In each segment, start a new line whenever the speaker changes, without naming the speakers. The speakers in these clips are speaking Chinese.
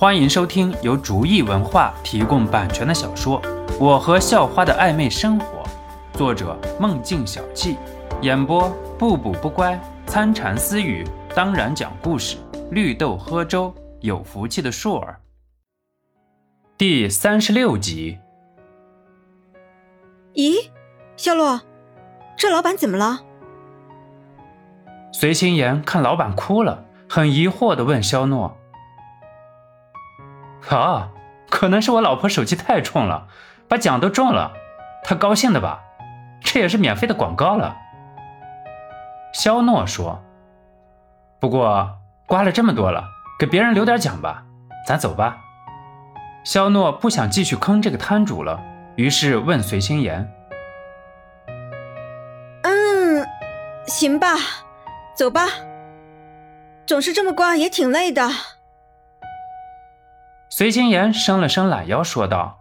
欢迎收听由竹意文化提供版权的小说《我和校花的暧昧生活》，作者梦境小憩，演播不补不乖、参禅私语，当然讲故事，绿豆喝粥，有福气的硕儿。第三十六集。
咦，肖洛，这老板怎么了？
随心言看老板哭了，很疑惑的问肖诺：“啊，可能是我老婆手气太冲了，把奖都中了，她高兴的吧？这也是免费的广告了。”肖诺说：“不过刮了这么多了，给别人留点奖吧，咱走吧。”肖诺不想继续坑这个摊主了，于是问随心言：“
嗯，行吧。”走吧，总是这么刮也挺累的。
随心言伸了伸懒腰，说道：“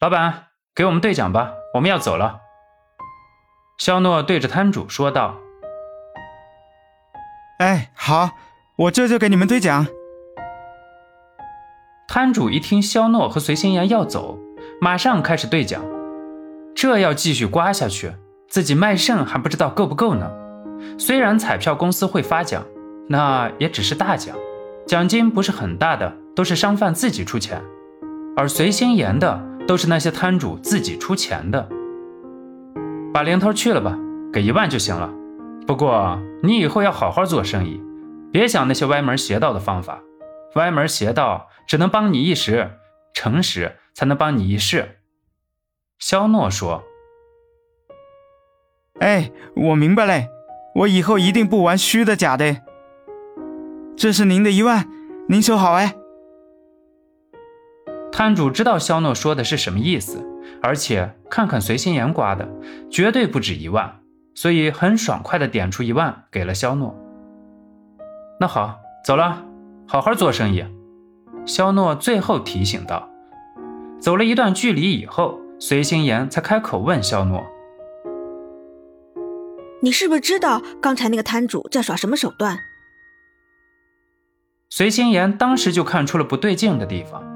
老板，给我们兑奖吧，我们要走了。”肖诺对着摊主说道：“
哎，好，我这就给你们兑奖。”
摊主一听肖诺和随心言要走，马上开始兑奖。这要继续刮下去，自己卖肾还不知道够不够呢。虽然彩票公司会发奖，那也只是大奖，奖金不是很大的，都是商贩自己出钱；而随心言的都是那些摊主自己出钱的。把零头去了吧，给一万就行了。不过你以后要好好做生意，别想那些歪门邪道的方法，歪门邪道只能帮你一时，诚实才能帮你一世。肖诺说：“
哎，我明白嘞。”我以后一定不玩虚的假的。这是您的一万，您收好哎。
摊主知道肖诺说的是什么意思，而且看看随心言刮的，绝对不止一万，所以很爽快的点出一万给了肖诺。那好，走了，好好做生意。肖诺最后提醒道。走了一段距离以后，随心言才开口问肖诺。
你是不是知道刚才那个摊主在耍什么手段？
随心言当时就看出了不对劲的地方。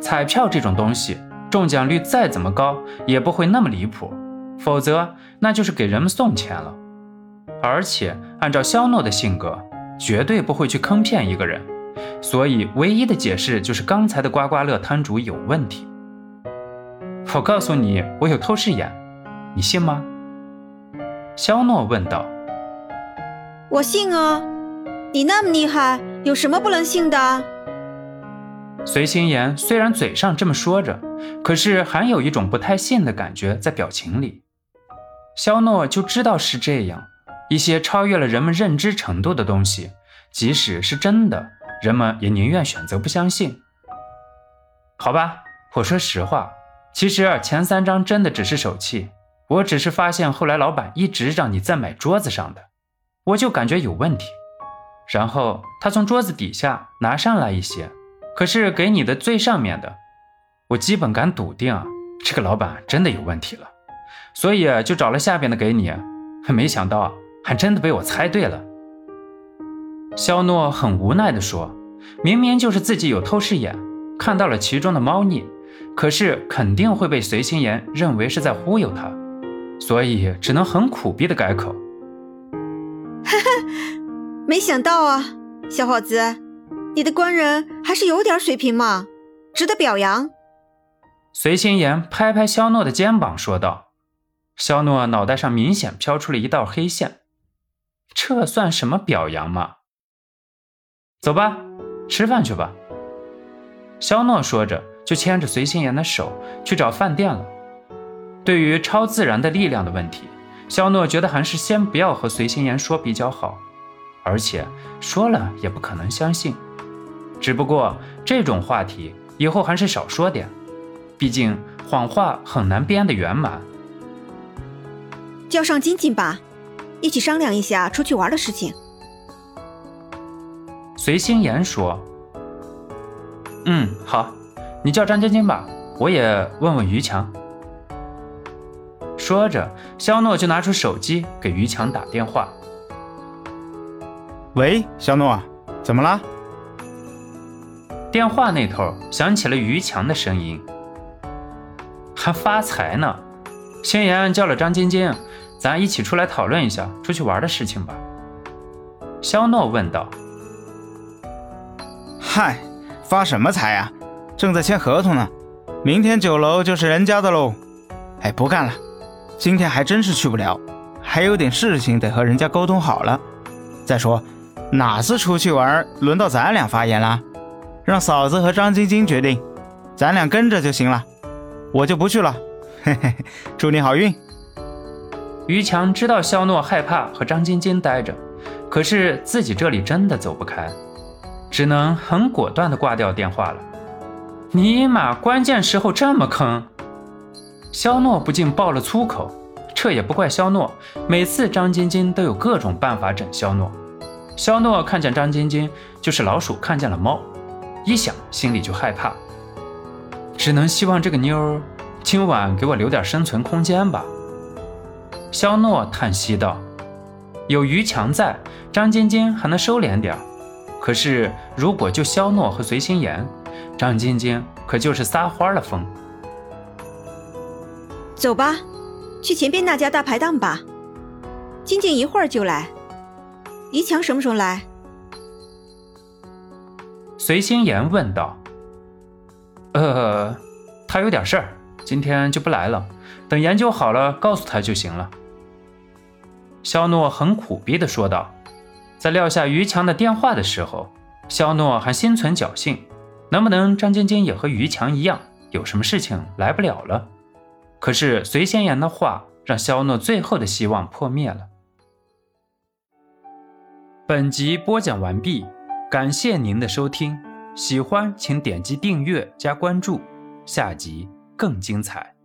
彩票这种东西，中奖率再怎么高，也不会那么离谱，否则那就是给人们送钱了。而且按照肖诺的性格，绝对不会去坑骗一个人。所以唯一的解释就是刚才的刮刮乐摊主有问题。我告诉你，我有透视眼，你信吗？肖诺问道：“
我信啊，你那么厉害，有什么不能信的？”
随心言虽然嘴上这么说着，可是还有一种不太信的感觉在表情里。肖诺就知道是这样，一些超越了人们认知程度的东西，即使是真的，人们也宁愿选择不相信。好吧，我说实话，其实前三张真的只是手气。我只是发现，后来老板一直让你再买桌子上的，我就感觉有问题。然后他从桌子底下拿上来一些，可是给你的最上面的，我基本敢笃定，这个老板真的有问题了。所以就找了下边的给你，没想到还真的被我猜对了。肖诺很无奈地说：“明明就是自己有透视眼，看到了其中的猫腻，可是肯定会被随心言认为是在忽悠他。”所以只能很苦逼的改口。
哈哈，没想到啊，小伙子，你的官人还是有点水平嘛，值得表扬。
随心言拍拍肖诺的肩膀说道。肖诺脑袋上明显飘出了一道黑线，这算什么表扬嘛？走吧，吃饭去吧。肖诺说着，就牵着随心言的手去找饭店了。对于超自然的力量的问题，肖诺觉得还是先不要和随心言说比较好，而且说了也不可能相信。只不过这种话题以后还是少说点，毕竟谎话很难编得圆满。
叫上晶晶吧，一起商量一下出去玩的事情。
随心言说：“嗯，好，你叫张晶晶吧，我也问问于强。”说着，肖诺就拿出手机给于强打电话。
喂，肖诺，怎么了？
电话那头响起了于强的声音：“还发财呢！星言叫了张晶晶，咱一起出来讨论一下出去玩的事情吧。”肖诺问道。
“嗨，发什么财呀？正在签合同呢，明天酒楼就是人家的喽。哎，不干了，今天还真是去不了，还有点事情得和人家沟通好了。再说，哪次出去玩轮到咱俩发言了？”让嫂子和张晶晶决定，咱俩跟着就行了，我就不去了。嘿嘿嘿，祝你好运。
于强知道肖诺害怕和张晶晶待着，可是自己这里真的走不开，只能很果断地挂掉电话了。尼玛，关键时候这么坑！肖诺不禁爆了粗口。这也不怪肖诺，每次张晶晶都有各种办法整肖诺。肖诺看见张晶晶，就是老鼠看见了猫。一想，心里就害怕，只能希望这个妞儿今晚给我留点生存空间吧。肖诺叹息道：“有于强在，张晶晶还能收敛点儿。可是如果就肖诺和随心言，张晶晶可就是撒欢了疯。”
走吧，去前边那家大排档吧。晶晶一会儿就来。于强什么时候来？
随心言问道：“呃，他有点事儿，今天就不来了。等研究好了，告诉他就行了。”肖诺很苦逼的说道。在撂下于强的电话的时候，肖诺还心存侥幸，能不能张晶晶也和于强一样，有什么事情来不了了？可是随心言的话，让肖诺最后的希望破灭了。本集播讲完毕。感谢您的收听，喜欢请点击订阅加关注，下集更精彩。